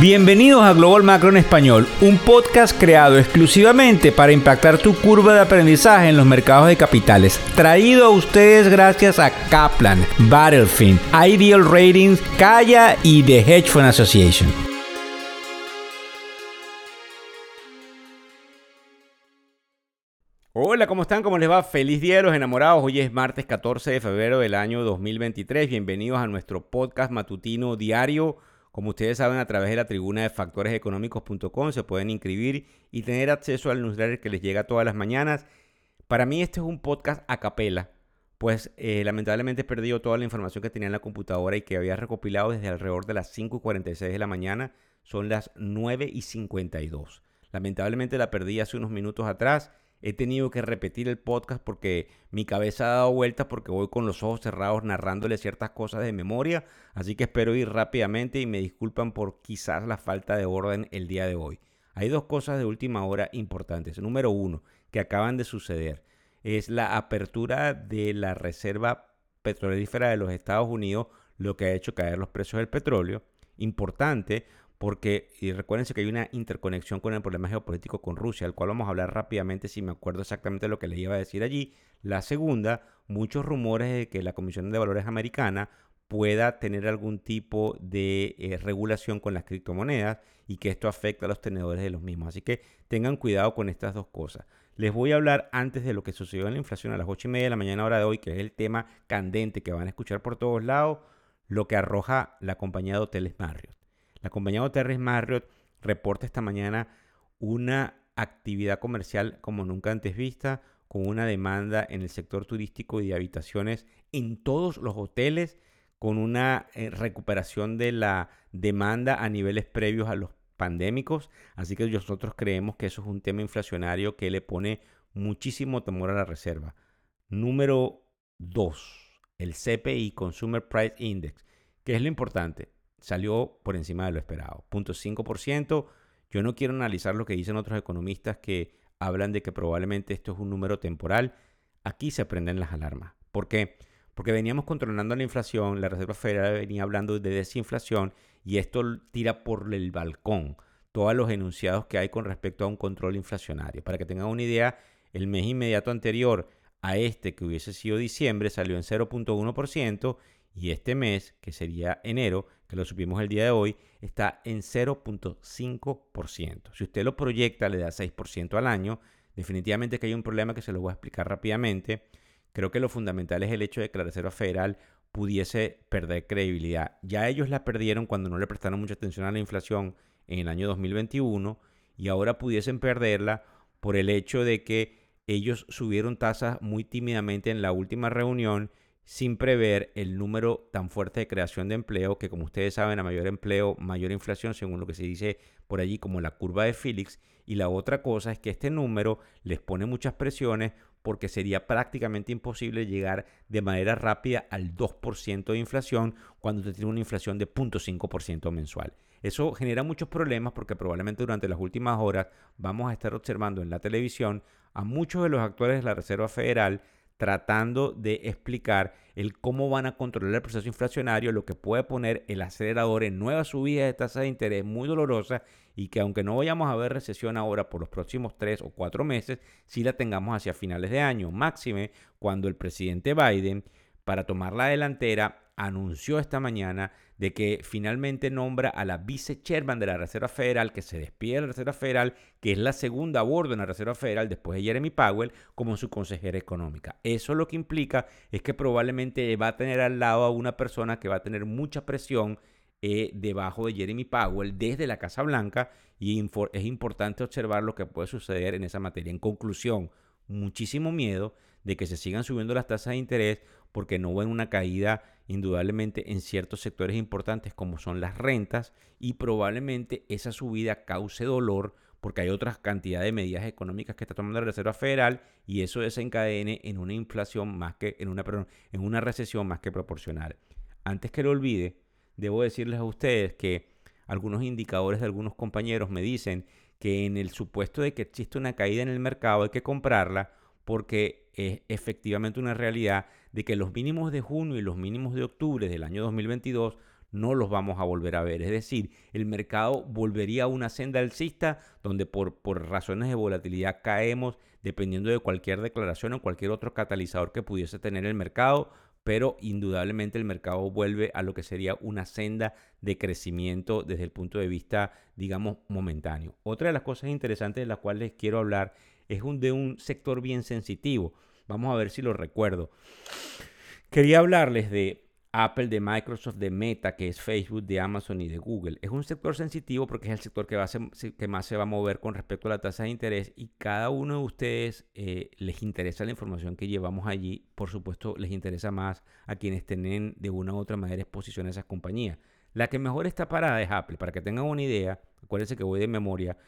Bienvenidos a Global Macro en Español, un podcast creado exclusivamente para impactar tu curva de aprendizaje en los mercados de capitales. Traído a ustedes gracias a Kaplan, Battlefield, Ideal Ratings, Kaya y The Hedge Fund Association. Hola, ¿cómo están? ¿Cómo les va? Feliz día de los enamorados. Hoy es martes 14 de febrero del año 2023. Bienvenidos a nuestro podcast matutino diario como ustedes saben, a través de la tribuna de factoreseconómicos.com se pueden inscribir y tener acceso al newsletter que les llega todas las mañanas. Para mí este es un podcast a capela, pues eh, lamentablemente he perdido toda la información que tenía en la computadora y que había recopilado desde alrededor de las 5 y 46 de la mañana. Son las 9 y 52. Lamentablemente la perdí hace unos minutos atrás He tenido que repetir el podcast porque mi cabeza ha dado vueltas porque voy con los ojos cerrados narrándole ciertas cosas de memoria. Así que espero ir rápidamente y me disculpan por quizás la falta de orden el día de hoy. Hay dos cosas de última hora importantes. Número uno, que acaban de suceder, es la apertura de la Reserva Petrolífera de los Estados Unidos, lo que ha hecho caer los precios del petróleo. Importante porque y recuérdense que hay una interconexión con el problema geopolítico con Rusia, al cual vamos a hablar rápidamente si me acuerdo exactamente lo que le iba a decir allí. La segunda, muchos rumores de que la Comisión de Valores americana pueda tener algún tipo de eh, regulación con las criptomonedas y que esto afecte a los tenedores de los mismos. Así que tengan cuidado con estas dos cosas. Les voy a hablar antes de lo que sucedió en la inflación a las 8 y media de la mañana hora de hoy, que es el tema candente que van a escuchar por todos lados, lo que arroja la compañía de hoteles Marriott. La compañía de Marriott reporta esta mañana una actividad comercial como nunca antes vista, con una demanda en el sector turístico y de habitaciones en todos los hoteles, con una eh, recuperación de la demanda a niveles previos a los pandémicos. Así que nosotros creemos que eso es un tema inflacionario que le pone muchísimo temor a la reserva. Número 2, el CPI, Consumer Price Index. ¿Qué es lo importante? Salió por encima de lo esperado. 0.5%. Yo no quiero analizar lo que dicen otros economistas que hablan de que probablemente esto es un número temporal. Aquí se prenden las alarmas. ¿Por qué? Porque veníamos controlando la inflación, la Reserva Federal venía hablando de desinflación y esto tira por el balcón todos los enunciados que hay con respecto a un control inflacionario. Para que tengan una idea, el mes inmediato anterior a este, que hubiese sido diciembre, salió en 0.1% y este mes, que sería enero, que lo supimos el día de hoy, está en 0.5%. Si usted lo proyecta, le da 6% al año. Definitivamente que hay un problema que se lo voy a explicar rápidamente. Creo que lo fundamental es el hecho de que la Reserva Federal pudiese perder credibilidad. Ya ellos la perdieron cuando no le prestaron mucha atención a la inflación en el año 2021 y ahora pudiesen perderla por el hecho de que ellos subieron tasas muy tímidamente en la última reunión sin prever el número tan fuerte de creación de empleo, que como ustedes saben, a mayor empleo, mayor inflación, según lo que se dice por allí como la curva de Felix. Y la otra cosa es que este número les pone muchas presiones porque sería prácticamente imposible llegar de manera rápida al 2% de inflación cuando usted tiene una inflación de 0.5% mensual. Eso genera muchos problemas porque probablemente durante las últimas horas vamos a estar observando en la televisión a muchos de los actores de la Reserva Federal tratando de explicar el cómo van a controlar el proceso inflacionario, lo que puede poner el acelerador en nuevas subidas de tasas de interés muy dolorosas y que aunque no vayamos a ver recesión ahora por los próximos tres o cuatro meses, sí la tengamos hacia finales de año, máxime cuando el presidente Biden, para tomar la delantera, anunció esta mañana de que finalmente nombra a la vice-chairman de la Reserva Federal, que se despide de la Reserva Federal, que es la segunda a bordo en la Reserva Federal después de Jeremy Powell, como su consejera económica. Eso lo que implica es que probablemente va a tener al lado a una persona que va a tener mucha presión eh, debajo de Jeremy Powell desde la Casa Blanca y es importante observar lo que puede suceder en esa materia. En conclusión, muchísimo miedo de que se sigan subiendo las tasas de interés porque no ven una caída indudablemente en ciertos sectores importantes como son las rentas y probablemente esa subida cause dolor porque hay otras cantidad de medidas económicas que está tomando la Reserva Federal y eso desencadene en una inflación más que en una en una recesión más que proporcional. Antes que lo olvide, debo decirles a ustedes que algunos indicadores de algunos compañeros me dicen que en el supuesto de que existe una caída en el mercado hay que comprarla porque es efectivamente una realidad de que los mínimos de junio y los mínimos de octubre del año 2022 no los vamos a volver a ver. Es decir, el mercado volvería a una senda alcista donde por, por razones de volatilidad caemos dependiendo de cualquier declaración o cualquier otro catalizador que pudiese tener el mercado, pero indudablemente el mercado vuelve a lo que sería una senda de crecimiento desde el punto de vista, digamos, momentáneo. Otra de las cosas interesantes de las cuales quiero hablar es un, de un sector bien sensitivo. Vamos a ver si lo recuerdo. Quería hablarles de Apple, de Microsoft, de Meta, que es Facebook, de Amazon y de Google. Es un sector sensitivo porque es el sector que, va que más se va a mover con respecto a la tasa de interés y cada uno de ustedes eh, les interesa la información que llevamos allí. Por supuesto, les interesa más a quienes tienen de una u otra manera exposición a esas compañías. La que mejor está parada es Apple. Para que tengan una idea, acuérdense que voy de memoria,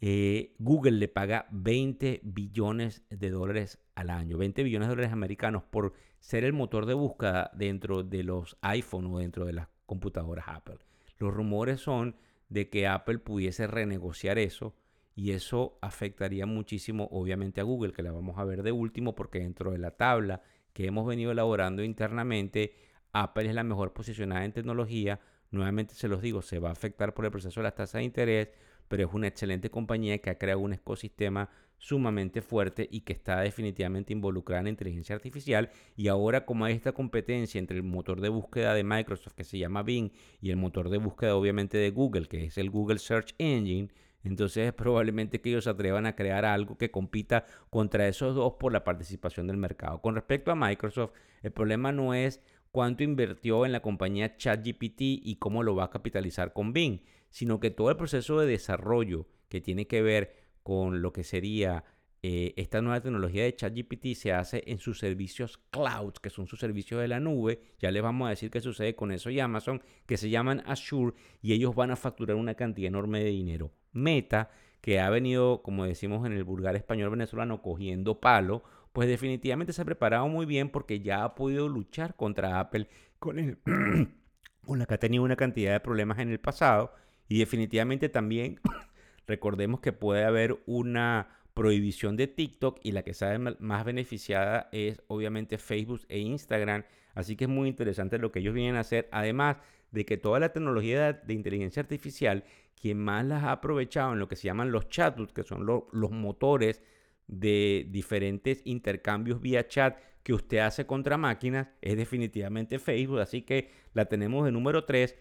eh, Google le paga 20 billones de dólares al año, 20 billones de dólares americanos por ser el motor de búsqueda dentro de los iPhone o dentro de las computadoras Apple. Los rumores son de que Apple pudiese renegociar eso y eso afectaría muchísimo obviamente a Google, que la vamos a ver de último porque dentro de la tabla que hemos venido elaborando internamente, Apple es la mejor posicionada en tecnología. Nuevamente se los digo, se va a afectar por el proceso de las tasas de interés, pero es una excelente compañía que ha creado un ecosistema sumamente fuerte y que está definitivamente involucrada en inteligencia artificial y ahora como hay esta competencia entre el motor de búsqueda de Microsoft que se llama Bing y el motor de búsqueda obviamente de Google que es el Google Search Engine entonces es probablemente que ellos se atrevan a crear algo que compita contra esos dos por la participación del mercado. Con respecto a Microsoft, el problema no es cuánto invirtió en la compañía ChatGPT y cómo lo va a capitalizar con Bing, sino que todo el proceso de desarrollo que tiene que ver con lo que sería eh, esta nueva tecnología de ChatGPT se hace en sus servicios cloud, que son sus servicios de la nube. Ya les vamos a decir qué sucede con eso y Amazon, que se llaman Azure, y ellos van a facturar una cantidad enorme de dinero. Meta, que ha venido, como decimos en el vulgar español venezolano, cogiendo palo, pues definitivamente se ha preparado muy bien porque ya ha podido luchar contra Apple con, con la que ha tenido una cantidad de problemas en el pasado y definitivamente también recordemos que puede haber una prohibición de TikTok y la que sale más beneficiada es obviamente Facebook e Instagram. Así que es muy interesante lo que ellos vienen a hacer. Además de que toda la tecnología de, inteligencia artificial, quien más las ha aprovechado en lo que se llaman los chatbots, que son los motores de diferentes intercambios vía chat que usted hace contra máquinas, es definitivamente Facebook. Así que la tenemos de número 3.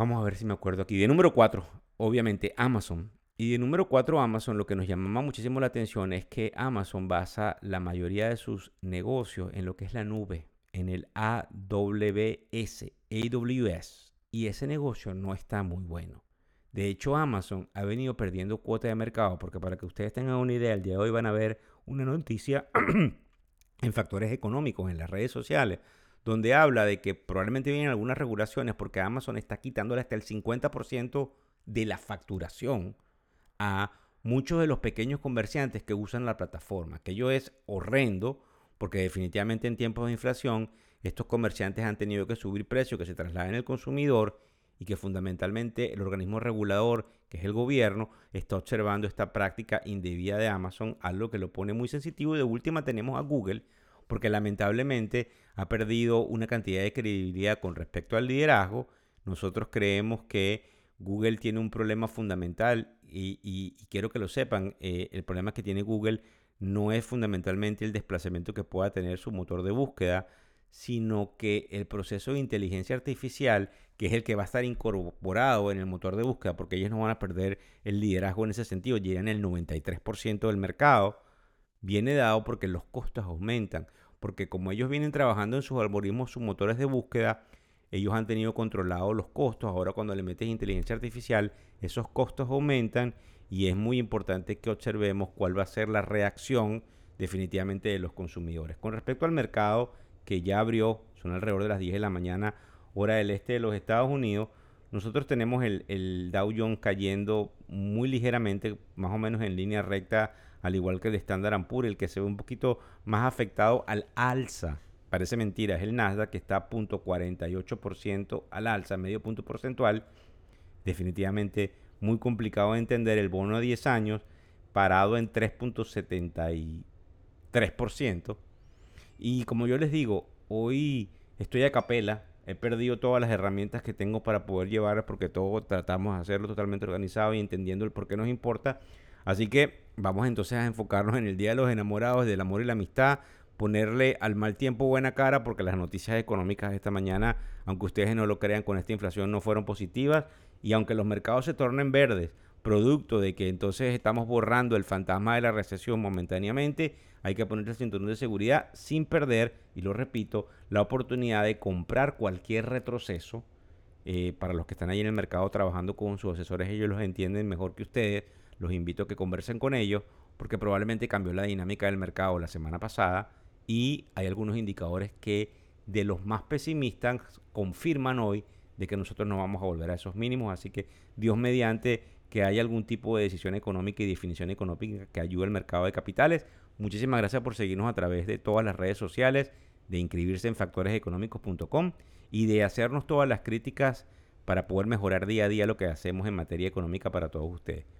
Vamos a ver si me acuerdo aquí. De número 4, obviamente Amazon. Y de número 4, Amazon, lo que nos llama muchísimo la atención es que Amazon basa la mayoría de sus negocios en lo que es la nube, en el AWS, AWS. Y ese negocio no está muy bueno. De hecho, Amazon ha venido perdiendo cuota de mercado porque para que ustedes tengan una idea, el día de hoy van a ver una noticia en factores económicos en las redes sociales donde habla de que probablemente vienen algunas regulaciones porque Amazon está quitándole hasta el 50% de la facturación a muchos de los pequeños comerciantes que usan la plataforma, que ello es horrendo porque definitivamente en tiempos de inflación estos comerciantes han tenido que subir precios que se trasladen al consumidor y que fundamentalmente el organismo regulador, que es el gobierno, está observando esta práctica indebida de Amazon, algo que lo pone muy sensitivo. Y de última tenemos a Google, porque lamentablemente ha perdido una cantidad de credibilidad con respecto al liderazgo. Nosotros creemos que Google tiene un problema fundamental y, quiero que lo sepan, eh, el problema que tiene Google no es fundamentalmente el desplazamiento que pueda tener su motor de búsqueda, sino que el proceso de inteligencia artificial, que es el que va a estar incorporado en el motor de búsqueda, porque ellos no van a perder el liderazgo en ese sentido, llegan el 93% del mercado, viene dado porque los costos aumentan porque como ellos vienen trabajando en sus algoritmos, sus motores de búsqueda, ellos han tenido controlados los costos. Ahora cuando le metes inteligencia artificial, esos costos aumentan y es muy importante que observemos cuál va a ser la reacción definitivamente de los consumidores. Con respecto al mercado que ya abrió, son alrededor de las 10 de la mañana, hora del este de los Estados Unidos, nosotros tenemos el, el Dow Jones cayendo muy ligeramente, más o menos en línea recta al igual que el Standard Poor's, el que se ve un poquito más afectado al alza. Parece mentira, es el Nasdaq que está a punto 48% al alza, medio punto porcentual. Definitivamente muy complicado de entender el bono a 10 años parado en 3.73%. Y como yo les digo, hoy estoy a capela, he perdido todas las herramientas que tengo para poder llevar porque todo tratamos de hacerlo totalmente organizado y entendiendo el por qué nos importa. Así que vamos entonces a enfocarnos en el Día de los Enamorados, del amor y la amistad, ponerle al mal tiempo buena cara porque las noticias económicas de esta mañana, aunque ustedes no lo crean, con esta inflación no fueron positivas y aunque los mercados se tornen verdes, producto de que entonces estamos borrando el fantasma de la recesión momentáneamente, hay que poner el cinturón de seguridad sin perder, y lo repito, la oportunidad de comprar cualquier retroceso. Eh, para los que están ahí en el mercado trabajando con sus asesores, ellos los entienden mejor que ustedes. Los invito a que conversen con ellos porque probablemente cambió la dinámica del mercado la semana pasada y hay algunos indicadores que de los más pesimistas confirman hoy de que nosotros no vamos a volver a esos mínimos. Así que Dios mediante que haya algún tipo de decisión económica y definición económica que ayude al mercado de capitales. Muchísimas gracias por seguirnos a través de todas las redes sociales, de inscribirse en factoreseconómicos.com y de hacernos todas las críticas para poder mejorar día a día lo que hacemos en materia económica para todos ustedes.